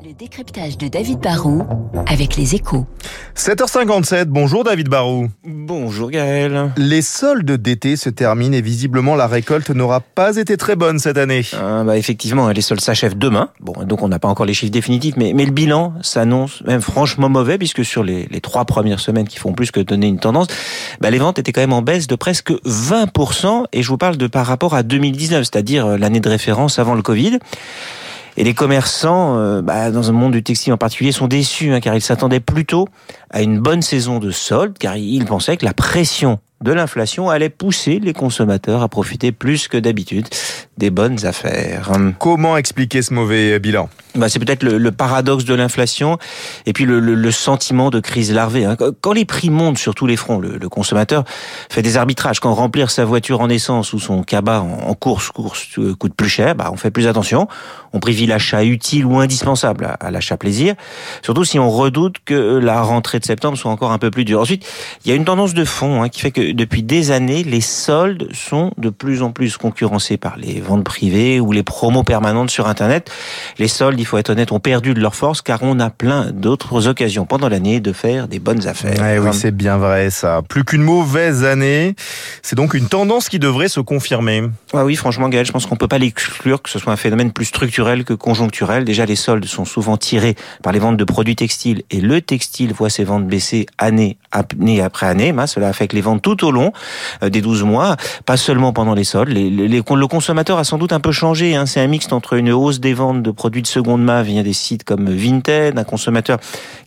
Le décryptage de David Barrault avec les échos. 7h57, bonjour David Barrault. Bonjour Gaël. Les soldes d'été se terminent et visiblement la récolte n'aura pas été très bonne cette année. Ah, bah effectivement, les soldes s'achèvent demain. Bon, donc on n'a pas encore les chiffres définitifs, mais, mais le bilan s'annonce même franchement mauvais puisque sur les, les, trois premières semaines qui font plus que donner une tendance, bah les ventes étaient quand même en baisse de presque 20% et je vous parle de par rapport à 2019, c'est-à-dire euh, l'année de référence avant le Covid. Et les commerçants, euh, bah, dans un monde du textile en particulier, sont déçus, hein, car ils s'attendaient plutôt à une bonne saison de soldes, car ils pensaient que la pression de l'inflation allait pousser les consommateurs à profiter plus que d'habitude des bonnes affaires. Comment expliquer ce mauvais bilan? Bah, c'est peut-être le, le, paradoxe de l'inflation et puis le, le, le, sentiment de crise larvée. Hein. Quand les prix montent sur tous les fronts, le, consommateur fait des arbitrages. Quand remplir sa voiture en essence ou son cabas en, course, course euh, coûte plus cher, bah, on fait plus attention. On privilégie l'achat utile ou indispensable à, à l'achat plaisir. Surtout si on redoute que la rentrée de septembre soit encore un peu plus dure. Ensuite, il y a une tendance de fond hein, qui fait que depuis des années, les soldes sont de plus en plus concurrencés par les ventes privées ou les promos permanentes sur Internet. Les soldes il faut être honnête, ont perdu de leur force car on a plein d'autres occasions pendant l'année de faire des bonnes affaires. Eh oui, c'est bien vrai ça. Plus qu'une mauvaise année, c'est donc une tendance qui devrait se confirmer. Ah oui, franchement, Gaël, je pense qu'on peut pas l'exclure que ce soit un phénomène plus structurel que conjoncturel. Déjà, les soldes sont souvent tirés par les ventes de produits textiles et le textile voit ses ventes baisser année, après année. Cela affecte les ventes tout au long euh, des 12 mois, pas seulement pendant les soldes. Le consommateur a sans doute un peu changé. Hein. C'est un mix entre une hausse des ventes de produits de seconde de main via des sites comme Vinted, un consommateur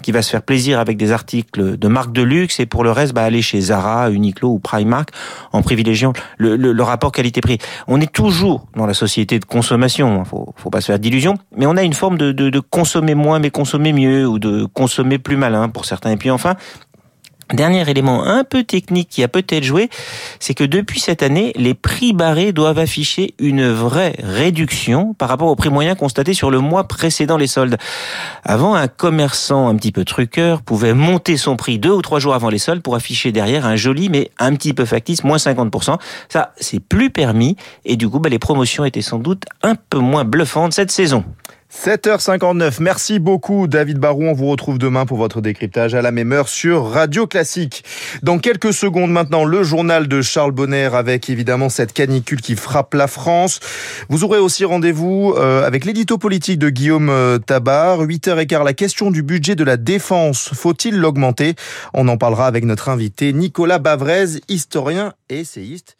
qui va se faire plaisir avec des articles de marque de luxe et pour le reste, bah, aller chez Zara, Uniqlo ou Primark en privilégiant le, le, le rapport qualité-prix. On est toujours dans la société de consommation, hein, faut, faut pas se faire d'illusions, mais on a une forme de, de, de consommer moins mais consommer mieux ou de consommer plus malin pour certains. Et puis enfin, Dernier élément un peu technique qui a peut-être joué, c'est que depuis cette année, les prix barrés doivent afficher une vraie réduction par rapport au prix moyen constaté sur le mois précédent les soldes. Avant, un commerçant un petit peu truqueur pouvait monter son prix deux ou trois jours avant les soldes pour afficher derrière un joli mais un petit peu factice, moins 50%. Ça, c'est plus permis et du coup, bah, les promotions étaient sans doute un peu moins bluffantes cette saison. 7h59. Merci beaucoup, David Barou. On vous retrouve demain pour votre décryptage à la même heure sur Radio Classique. Dans quelques secondes maintenant, le journal de Charles Bonner avec évidemment cette canicule qui frappe la France. Vous aurez aussi rendez-vous euh, avec l'édito politique de Guillaume euh, Tabar. 8h15, la question du budget de la défense. Faut-il l'augmenter? On en parlera avec notre invité Nicolas Bavrez, historien et essayiste.